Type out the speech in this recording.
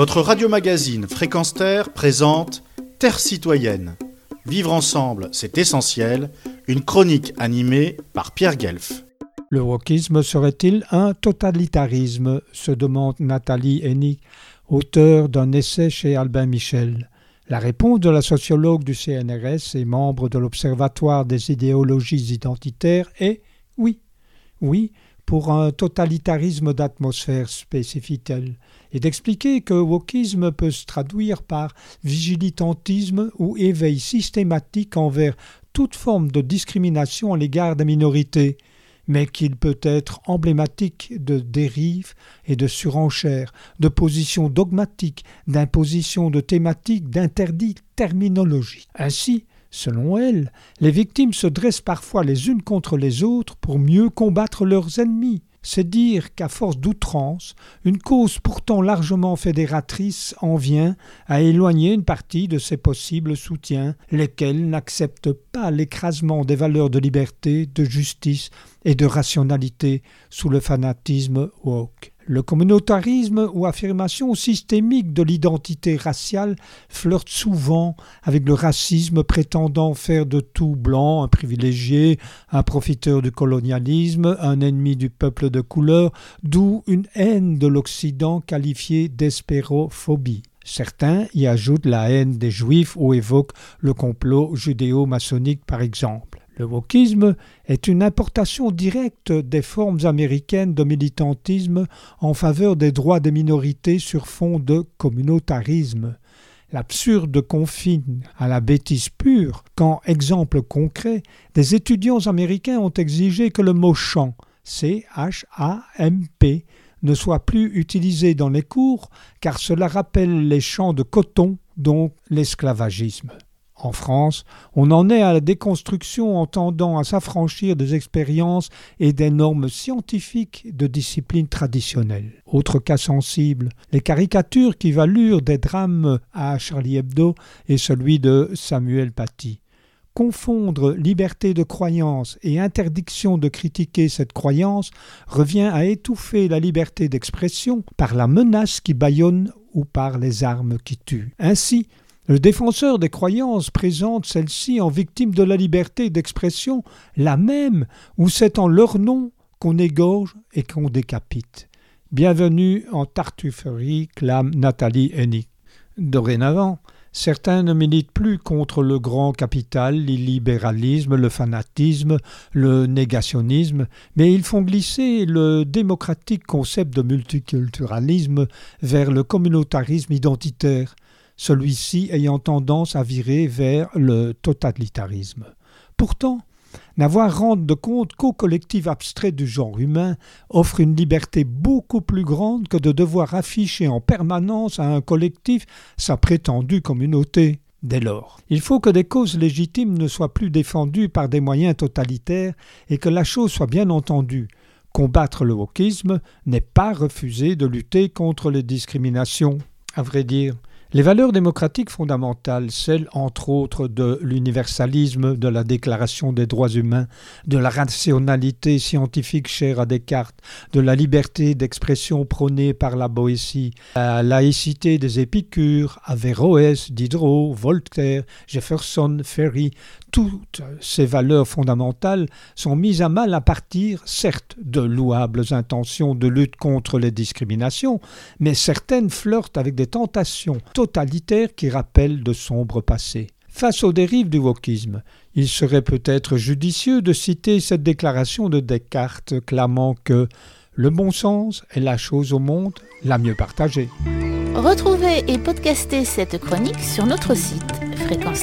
Votre radio-magazine Fréquence Terre présente Terre citoyenne. Vivre ensemble, c'est essentiel. Une chronique animée par Pierre Guelf. Le wokisme serait-il un totalitarisme se demande Nathalie Hennig, auteur d'un essai chez Albin Michel. La réponse de la sociologue du CNRS et membre de l'Observatoire des idéologies identitaires est oui. Oui, pour un totalitarisme d'atmosphère, spécifie-t-elle, et d'expliquer que wokisme peut se traduire par vigilitantisme ou éveil systématique envers toute forme de discrimination à l'égard des minorités, mais qu'il peut être emblématique de dérives et de surenchères, de positions dogmatiques, d'impositions de thématiques, d'interdits terminologiques. Ainsi, selon elle, les victimes se dressent parfois les unes contre les autres pour mieux combattre leurs ennemis, c'est dire qu'à force d'outrance, une cause pourtant largement fédératrice en vient à éloigner une partie de ses possibles soutiens, lesquels n'acceptent pas l'écrasement des valeurs de liberté, de justice et de rationalité sous le fanatisme woke. Le communautarisme ou affirmation systémique de l'identité raciale flirte souvent avec le racisme prétendant faire de tout blanc un privilégié, un profiteur du colonialisme, un ennemi du peuple de couleur, d'où une haine de l'Occident qualifiée d'espérophobie. Certains y ajoutent la haine des juifs ou évoquent le complot judéo-maçonnique par exemple. Le wokisme est une importation directe des formes américaines de militantisme en faveur des droits des minorités sur fond de communautarisme. L'absurde confine à la bêtise pure quand, exemple concret, des étudiants américains ont exigé que le mot champ, C-H-A-M-P, ne soit plus utilisé dans les cours car cela rappelle les champs de coton, donc l'esclavagisme. En France, on en est à la déconstruction en tendant à s'affranchir des expériences et des normes scientifiques de disciplines traditionnelles. Autre cas sensible, les caricatures qui valurent des drames à Charlie Hebdo et celui de Samuel Paty. Confondre liberté de croyance et interdiction de critiquer cette croyance revient à étouffer la liberté d'expression par la menace qui bâillonne ou par les armes qui tuent. Ainsi, le défenseur des croyances présente celle-ci en victime de la liberté d'expression, la même où c'est en leur nom qu'on égorge et qu'on décapite. Bienvenue en Tartufferie, clame Nathalie Hennig. Dorénavant, certains ne militent plus contre le grand capital, l'illibéralisme, le fanatisme, le négationnisme, mais ils font glisser le démocratique concept de multiculturalisme vers le communautarisme identitaire, celui-ci ayant tendance à virer vers le totalitarisme. Pourtant, n'avoir rendre compte qu'au collectif abstrait du genre humain offre une liberté beaucoup plus grande que de devoir afficher en permanence à un collectif sa prétendue communauté. Dès lors, il faut que des causes légitimes ne soient plus défendues par des moyens totalitaires et que la chose soit bien entendue. Combattre le wokisme n'est pas refuser de lutter contre les discriminations. À vrai dire, les valeurs démocratiques fondamentales, celles entre autres de l'universalisme, de la Déclaration des droits humains, de la rationalité scientifique chère à Descartes, de la liberté d'expression prônée par la Boétie, la laïcité des Épicures, Averroès, Diderot, Voltaire, Jefferson, Ferry, toutes ces valeurs fondamentales sont mises à mal à partir, certes, de louables intentions de lutte contre les discriminations, mais certaines flirtent avec des tentations totalitaires qui rappellent de sombres passés. Face aux dérives du wokisme, il serait peut-être judicieux de citer cette déclaration de Descartes clamant que le bon sens est la chose au monde la mieux partagée. Retrouvez et podcastez cette chronique sur notre site fréquence